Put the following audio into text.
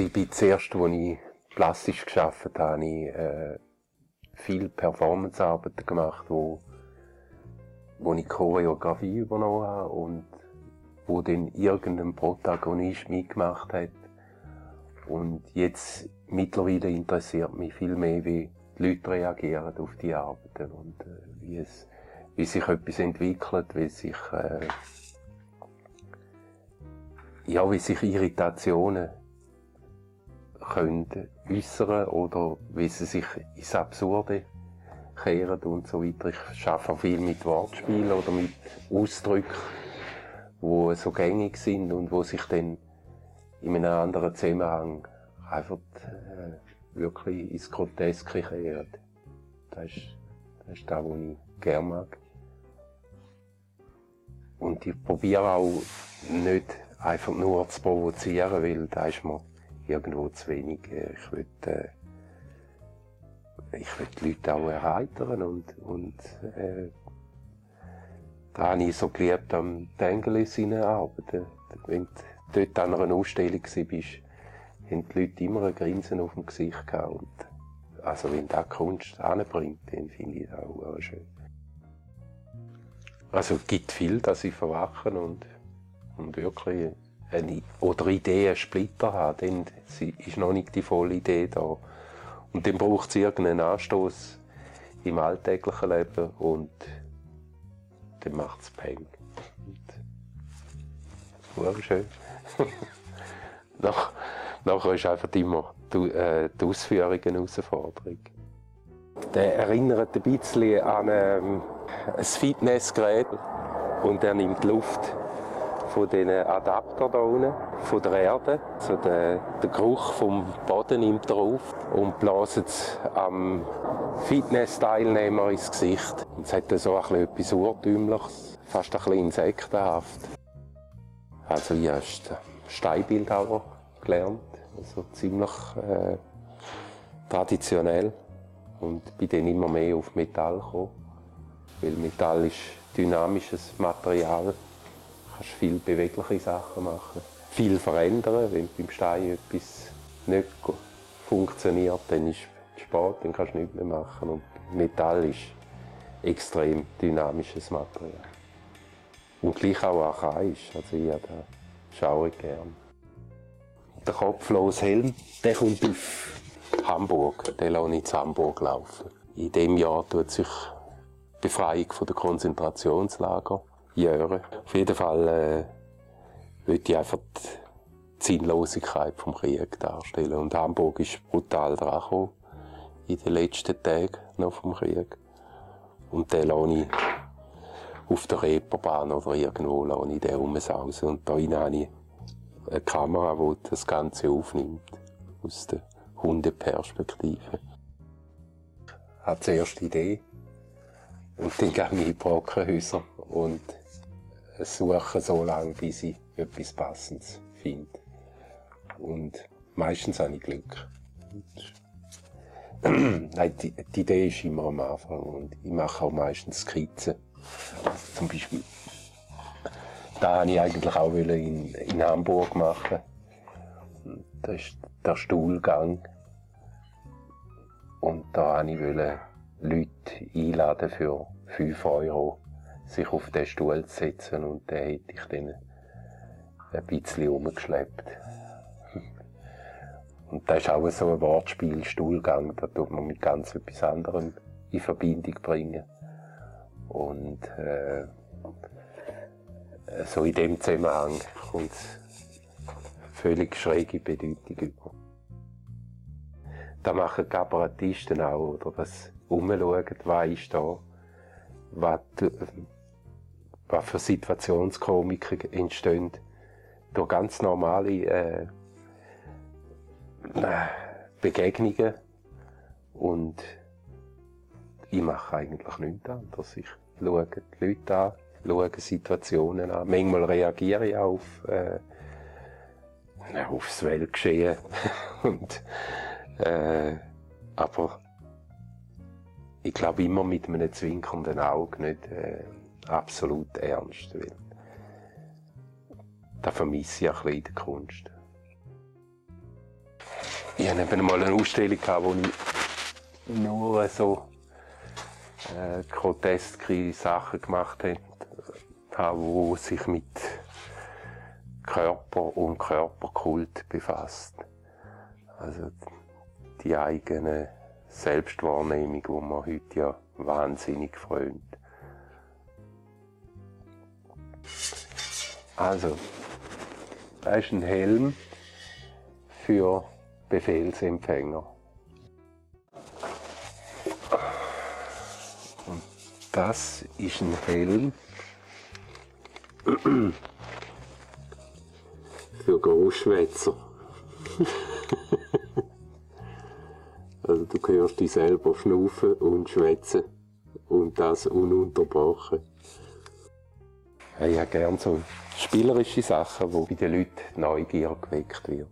Ich bin zuerst, als ich plastisch geschafft habe, habe ich äh, viel Performancearbeiten gemacht, wo, wo ich Choreografie übernommen habe und wo dann irgendein Protagonist mitgemacht hat. Und jetzt mittlerweile interessiert mich viel mehr, wie die Leute reagieren auf die Arbeiten und äh, wie, es, wie sich etwas entwickelt, wie sich, äh, ja, wie sich Irritationen können äußern oder wie sie sich ins Absurde kehren und so weiter. Ich arbeite viel mit Wortspielen oder mit Ausdrücken, die so gängig sind und wo sich dann in einem anderen Zusammenhang einfach äh, wirklich ins Groteske kehren. Das ist, das ist das, was ich gerne mag. Und ich probiere auch nicht einfach nur zu provozieren, weil da ist mir irgendwo zu wenig. Ich will, äh, ich will die Leute auch erheitern und, und äh, da habe ich so geliebt am Tengel seine Arbeit. Wenn du dort an einer Ausstellung warst, haben die Leute immer ein Grinsen auf dem Gesicht gehabt. Und also wenn das Kunst anbringt, dann finde ich das auch schön. Also es gibt viel, dass ich verwachen und, und wirklich eine, oder Idee Splitter haben, dann ist noch nicht die volle Idee da. Und dann braucht es irgendeinen Anstoß im alltäglichen Leben und dann macht es Peng. Und, schön. Nach, nachher ist einfach immer die, äh, die Ausführung eine Herausforderung. Der erinnert ein bisschen an ähm, ein Fitnessgerät und er nimmt Luft von diesen Adapter da unten, von der Erde. Also der, der Geruch vom Boden nimmt auf und bläst es am Fitness-Teilnehmer ins Gesicht. Und es hat so etwas Urtümliches, fast ein bisschen insektenhaft. Also ich habe Steinbildhauer gelernt, also ziemlich äh, traditionell und bin dann immer mehr auf Metall gekommen, weil Metall ist dynamisches Material kannst viel bewegliche Sachen machen, viel verändern. Wenn beim Stein etwas nicht funktioniert, dann ist es spät, dann kannst du nichts mehr machen. Und Metall ist extrem dynamisches Material. Und gleich auch archaisch. Also ich habe das schaue gern. Der kopflose Helm, der kommt auf Hamburg. Den lasse ich zu Hamburg laufen. In dem Jahr tut sich die Befreiung von der Konzentrationslager Jahren. Auf jeden Fall äh, will ich einfach die Sinnlosigkeit vom Krieg darstellen. Und Hamburg ist brutal dran in den letzten Tagen noch vom Krieg. Und den lasse ich auf der Reeperbahn oder irgendwo lasse ich den rumsausen. Und da habe ich eine Kamera, die das Ganze aufnimmt. Aus der Hundeperspektive. Ich habe die Idee. Und dann gehe ich in die Brockenhäuser und suche so lange, bis ich etwas Passendes finde. Und meistens habe ich Glück. Nein, die, die, Idee ist immer am Anfang und ich mache auch meistens Skizzen. Zum Beispiel, da wollte ich eigentlich auch in, in Hamburg machen. Das ist der Stuhlgang. Und da wollte ich Leute einladen für 5 Euro sich auf den Stuhl zu setzen und den hätte ich dann ein bisschen umgeschleppt. Und das ist auch so ein Wortspiel, Stuhlgang, da tut man mit ganz etwas anderem in Verbindung bringen. Und äh, so in dem Zusammenhang kommt völlig schräge Bedeutung über. Da machen Kabarettisten auch, oder das Umschauen, was ist da, was was für Situationskomiken entstehen durch ganz normale äh, Begegnungen und ich mache eigentlich nichts anderes. Ich schaue die Leute an, schaue Situationen an. Manchmal reagiere ich auch auf, äh, aufs Weltgeschehen. und, äh, aber ich glaube immer mit einem zwinkernden Auge, nicht äh, absolut ernst. Weil das vermisse ich ein bisschen in der Kunst. Ich hatte eben mal eine Ausstellung, wo ich nur so äh, groteske Sachen gemacht habe, die sich mit Körper und Körperkult befasst. Also die eigene Selbstwahrnehmung, die man heute ja wahnsinnig freut. Also, das ist ein Helm für Befehlsempfänger. Und das ist ein Helm für Großschwätzer. also du hörst dich selber schnaufen und schwätzen und das ununterbrochen. Ich habe gerne so spielerische Sachen, wo bei den Leuten Neugier geweckt wird.